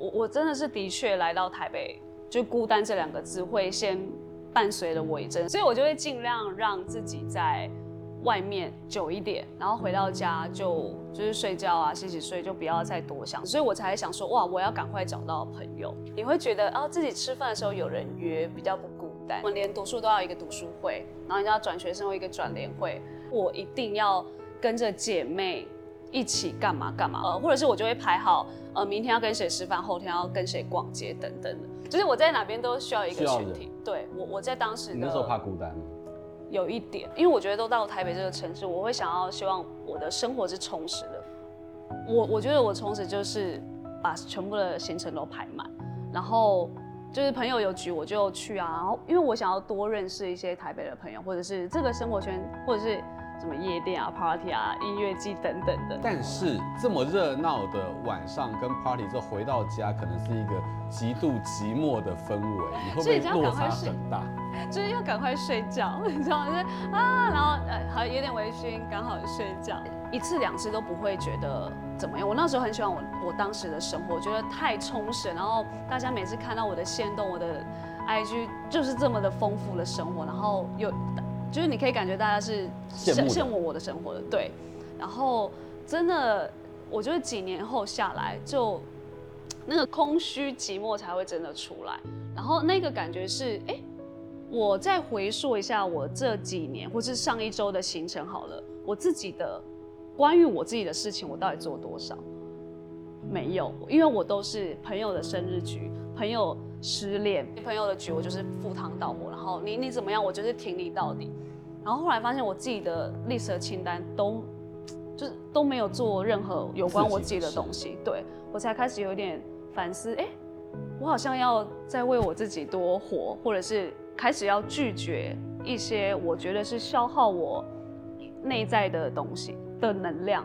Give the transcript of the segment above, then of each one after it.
我我真的是的确来到台北，就孤单这两个字会先伴随了我一阵，所以我就会尽量让自己在外面久一点，然后回到家就就是睡觉啊，洗洗睡，就不要再多想。所以我才想说，哇，我要赶快找到朋友。你会觉得哦，自己吃饭的时候有人约，比较不孤单。我们连读书都要一个读书会，然后人家转学生会一个转联会，我一定要跟着姐妹一起干嘛干嘛。呃，或者是我就会排好，呃，明天要跟谁吃饭，后天要跟谁逛街等等的。就是我在哪边都需要一个群体。对，我我在当时。你那时候怕孤单吗？有一点，因为我觉得都到台北这个城市，我会想要希望我的生活是充实的。我我觉得我充实就是把全部的行程都排满，然后就是朋友有局我就去啊，然后因为我想要多认识一些台北的朋友，或者是这个生活圈，或者是。什么夜店啊、party 啊、音乐季等等的。但是这么热闹的晚上跟 party 之后回到家，可能是一个极度寂寞的氛围，你会不会落差很大？就是要赶快睡觉，你知道吗？就是啊，然后呃，好有点微醺，刚好睡觉，一次两次都不会觉得怎么样。我那时候很喜欢我我当时的生活，我觉得太充实。然后大家每次看到我的限动，我的 IG 就是这么的丰富的生活，然后又。就是你可以感觉大家是羡羡慕我的生活的，对。然后真的，我觉得几年后下来，就那个空虚寂寞才会真的出来。然后那个感觉是，哎，我再回溯一下我这几年或是上一周的行程好了，我自己的关于我自己的事情，我到底做多少？没有，因为我都是朋友的生日局，朋友。失恋，朋友的局我就是赴汤蹈火，然后你你怎么样，我就是挺你到底。然后后来发现我自己的 list 的清单都就是都没有做任何有关我自己的东西，对，我才开始有点反思，哎，我好像要再为我自己多活，或者是开始要拒绝一些我觉得是消耗我内在的东西的能量。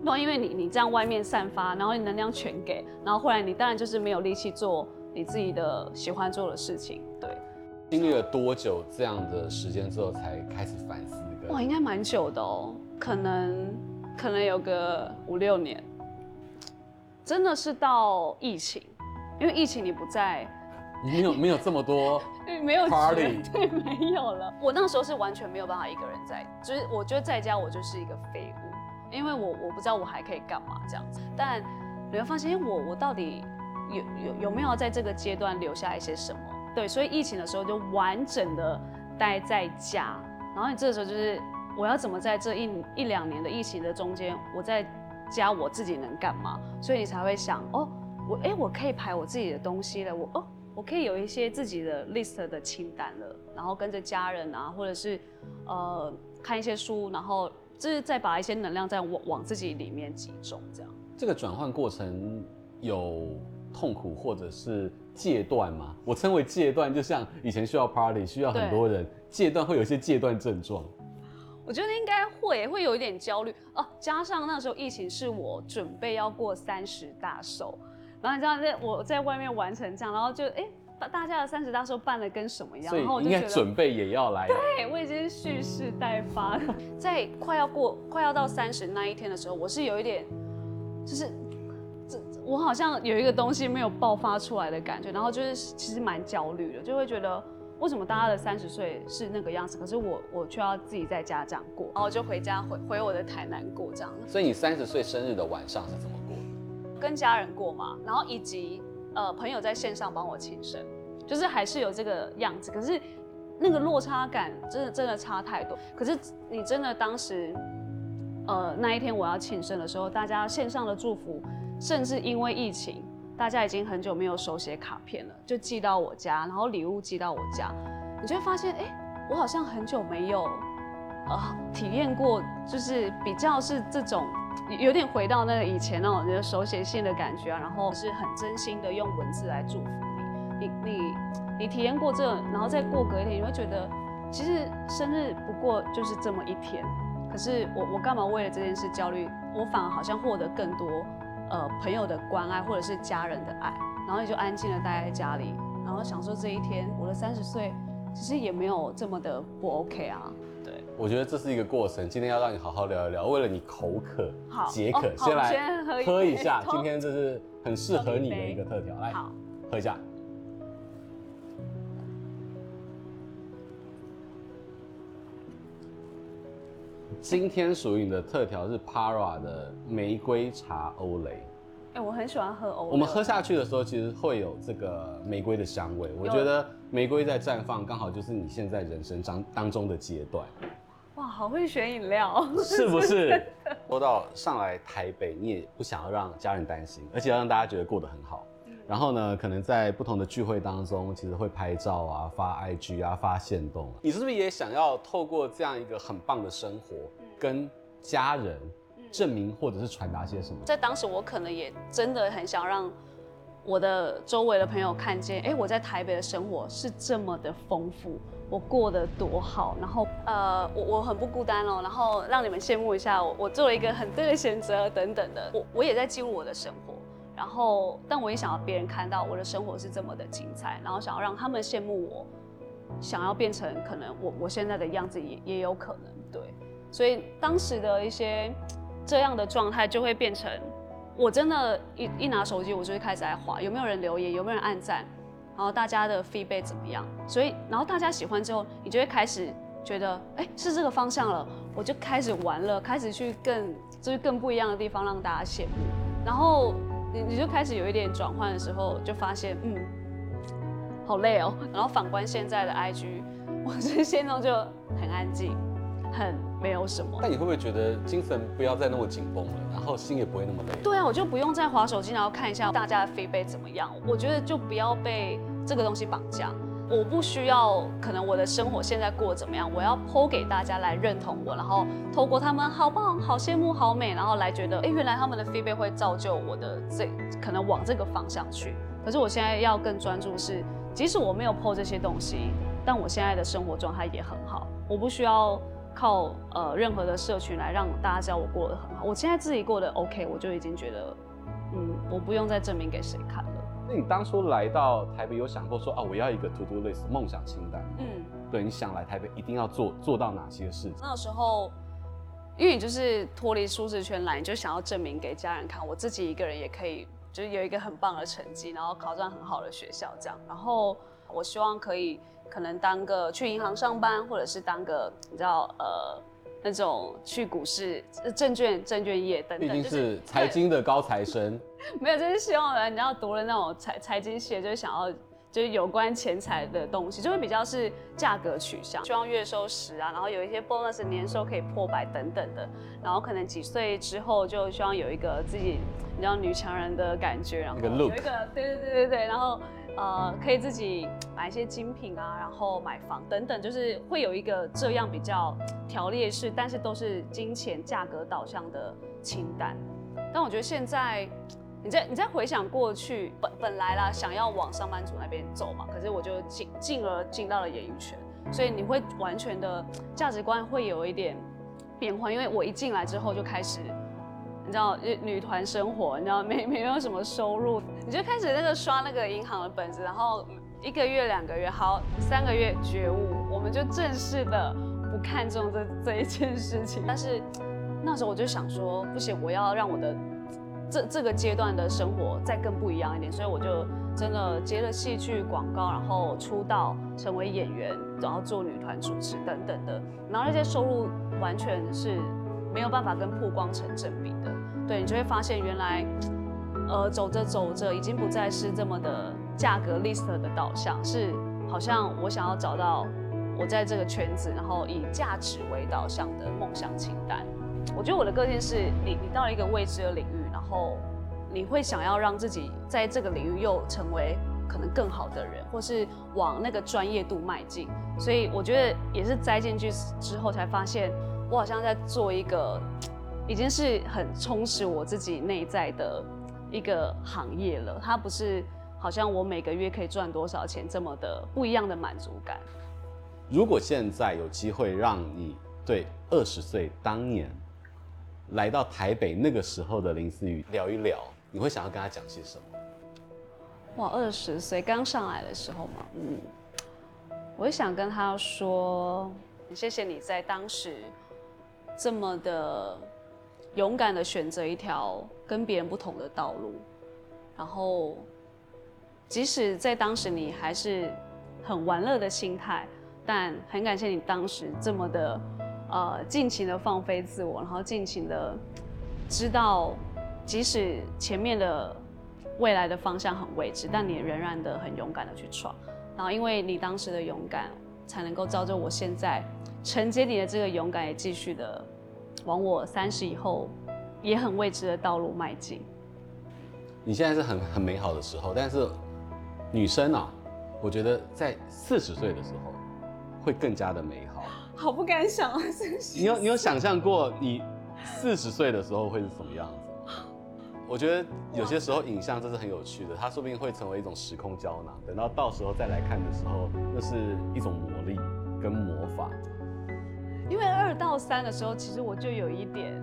那因为你你这样外面散发，然后你能量全给，然后后来你当然就是没有力气做。你自己的喜欢做的事情，对。经历了多久这样的时间之后，才开始反思？哇，应该蛮久的哦，可能可能有个五六年。真的是到疫情，因为疫情你不在，你没有没有这么多，没有 party，对，没有了。我那个时候是完全没有办法一个人在，就是我觉得在家我就是一个废物，因为我我不知道我还可以干嘛这样子。但你会发现，我我到底。有有有没有在这个阶段留下一些什么？对，所以疫情的时候就完整的待在家，然后你这个时候就是我要怎么在这一一两年的疫情的中间，我在家我自己能干嘛？所以你才会想哦，我哎我可以排我自己的东西了，我哦我可以有一些自己的 list 的清单了，然后跟着家人啊，或者是呃看一些书，然后就是再把一些能量再往往自己里面集中，这样。这个转换过程有。痛苦或者是戒断嘛，我称为戒断，就像以前需要 party，需要很多人，戒断会有一些戒断症状。我觉得应该会会有一点焦虑哦，加上那时候疫情是我准备要过三十大寿，然后你知道在我在外面完成这样，然后就哎，大家的三十大寿办的跟什么一样，然后我应该准备也要来。对，我已经蓄势待发，在快要过快要到三十那一天的时候，我是有一点就是。我好像有一个东西没有爆发出来的感觉，然后就是其实蛮焦虑的，就会觉得为什么大家的三十岁是那个样子，可是我我却要自己在家这样过，然后就回家回回我的台南过这样。所以你三十岁生日的晚上是怎么过的？跟家人过嘛，然后以及呃朋友在线上帮我庆生，就是还是有这个样子，可是那个落差感真的真的差太多。可是你真的当时呃那一天我要庆生的时候，大家线上的祝福。甚至因为疫情，大家已经很久没有手写卡片了，就寄到我家，然后礼物寄到我家，你就会发现，哎、我好像很久没有，呃，体验过，就是比较是这种，有点回到那个以前那种就是手写信的感觉啊，然后是很真心的用文字来祝福你，你你你体验过这，然后再过隔一天，你会觉得，其实生日不过就是这么一天，可是我我干嘛为了这件事焦虑？我反而好像获得更多。呃，朋友的关爱或者是家人的爱，然后你就安静的待在家里，然后享受这一天。我的三十岁其实也没有这么的不 OK 啊。对，我觉得这是一个过程。今天要让你好好聊一聊，为了你口渴、好解渴，哦、先来喝一下。今天这是很适合你的一个特调，来，好，喝一下。今天属于你的特调是 Para 的玫瑰茶欧蕾。哎，我很喜欢喝欧蕾。我们喝下去的时候，其实会有这个玫瑰的香味。我觉得玫瑰在绽放，刚好就是你现在人生当当中的阶段。哇，好会选饮料，是不是？说到上来台北，你也不想要让家人担心，而且要让大家觉得过得很好。然后呢，可能在不同的聚会当中，其实会拍照啊、发 IG 啊、发现动。你是不是也想要透过这样一个很棒的生活，跟家人证明或者是传达些什么？在当时，我可能也真的很想让我的周围的朋友看见，哎，我在台北的生活是这么的丰富，我过得多好。然后，呃，我我很不孤单哦，然后让你们羡慕一下我，我做了一个很对的选择等等的。我我也在记录我的生活。然后，但我也想要别人看到我的生活是这么的精彩，然后想要让他们羡慕我，想要变成可能我我现在的样子也也有可能，对，所以当时的一些这样的状态就会变成，我真的一一拿手机我就会开始在滑，有没有人留言，有没有人按赞，然后大家的 feedback 怎么样，所以然后大家喜欢之后，你就会开始觉得，哎，是这个方向了，我就开始玩了，开始去更就是更不一样的地方让大家羡慕，然后。你你就开始有一点转换的时候，就发现嗯，好累哦。然后反观现在的 IG，我这现在就很安静，很没有什么。但你会不会觉得精神不要再那么紧绷了，然后心也不会那么累？对啊，我就不用再划手机，然后看一下大家的 feedback 怎么样。我觉得就不要被这个东西绑架。我不需要，可能我的生活现在过怎么样，我要 po 给大家来认同我，然后透过他们好棒、好羡慕、好美，然后来觉得，哎，原来他们的 feedback 会造就我的这可能往这个方向去。可是我现在要更专注是，即使我没有 po 这些东西，但我现在的生活状态也很好，我不需要靠呃任何的社群来让大家知道我过得很好。我现在自己过得 OK，我就已经觉得，嗯，我不用再证明给谁看了。那你当初来到台北，有想过说啊，我要一个 to do list 梦想清单？嗯，对，你想来台北一定要做做到哪些事情？那时候，因为你就是脱离舒适圈来，你就想要证明给家人看，我自己一个人也可以，就是有一个很棒的成绩，然后考上很好的学校这样。然后我希望可以可能当个去银行上班，或者是当个你知道呃。那种去股市、证券、证券业等等，毕竟是财经的高材生。没有，就是希望人，你知道读了那种财财经系，就是想要就是有关钱财的东西，就会比较是价格取向，希望月收十啊，然后有一些 bonus 年收可以破百等等的，然后可能几岁之后就希望有一个自己你知道女强人的感觉，然后有一个对对对对对，然后。呃，可以自己买一些精品啊，然后买房等等，就是会有一个这样比较条列式，但是都是金钱价格导向的清单。但我觉得现在，你在你在回想过去，本本来啦，想要往上班族那边走嘛，可是我就进进而进到了演艺圈，所以你会完全的价值观会有一点变化，因为我一进来之后就开始。你知道女团生活，你知道没没有什么收入，你就开始那个刷那个银行的本子，然后一个月两个月，好三个月觉悟，我们就正式的不看重这这一件事情。但是那时候我就想说，不行，我要让我的这这个阶段的生活再更不一样一点，所以我就真的接了戏剧广告，然后出道成为演员，然后做女团主持等等的，然后那些收入完全是。没有办法跟曝光成正比的，对，你就会发现原来，呃，走着走着已经不再是这么的价格 list 的导向，是好像我想要找到我在这个圈子，然后以价值为导向的梦想清单。我觉得我的个性是你，你到了一个未知的领域，然后你会想要让自己在这个领域又成为可能更好的人，或是往那个专业度迈进。所以我觉得也是栽进去之后才发现。我好像在做一个，已经是很充实我自己内在的一个行业了。它不是好像我每个月可以赚多少钱这么的不一样的满足感。如果现在有机会让你对二十岁当年来到台北那个时候的林思雨聊一聊，你会想要跟他讲些什么？哇，二十岁刚上来的时候嘛，嗯，我会想跟他说，谢谢你在当时。这么的勇敢的选择一条跟别人不同的道路，然后即使在当时你还是很玩乐的心态，但很感谢你当时这么的呃尽情的放飞自我，然后尽情的知道，即使前面的未来的方向很未知，但你仍然的很勇敢的去闯。然后因为你当时的勇敢，才能够造就我现在承接你的这个勇敢，也继续的往我三十以后也很未知的道路迈进。你现在是很很美好的时候，但是女生啊，我觉得在四十岁的时候会更加的美好。好不敢想啊！你有你有想象过你四十岁的时候会是什么样子？我觉得有些时候影像这是很有趣的，它说不定会成为一种时空胶囊。等到到时候再来看的时候，那是一种魔力跟魔法。因为二到三的时候，其实我就有一点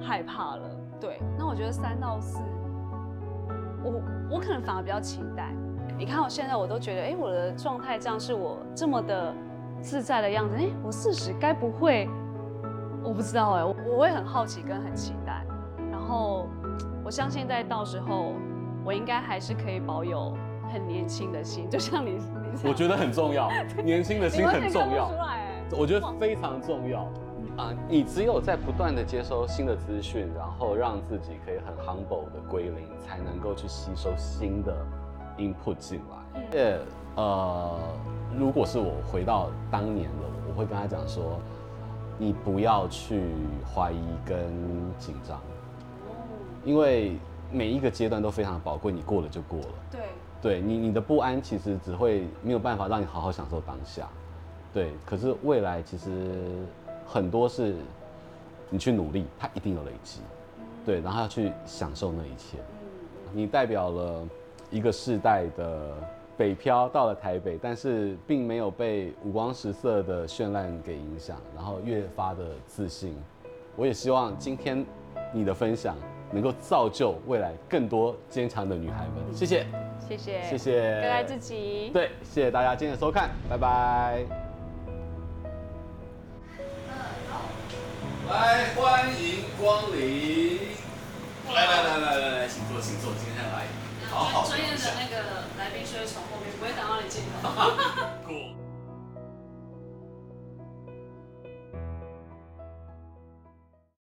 害怕了。对，那我觉得三到四，我我可能反而比较期待。你看我现在，我都觉得，哎，我的状态这样是我这么的自在的样子。哎，我四十该不会？我不知道哎，我我会很好奇跟很期待，然后。我相信在到时候，我应该还是可以保有很年轻的心，就像你，你我觉得很重要，年轻的心很重要，我觉得非常重要啊！你只有在不断的接收新的资讯，然后让自己可以很 humble 的归零，才能够去吸收新的 input 进来。呃呃，如果是我回到当年的我，我会跟他讲说，你不要去怀疑跟紧张。因为每一个阶段都非常的宝贵，你过了就过了。对，对你你的不安其实只会没有办法让你好好享受当下。对，可是未来其实很多是你去努力，它一定有累积。对，然后要去享受那一切。你代表了一个世代的北漂到了台北，但是并没有被五光十色的绚烂给影响，然后越发的自信。我也希望今天你的分享。能够造就未来更多坚强的女孩们。谢谢，谢谢，谢谢，更爱自己。对，谢谢大家今天的收看，拜拜。来，欢迎光临。来来来来来来，请坐，请坐，今天来。好好。专业的那个来宾是会从后面，不会挡到你镜头。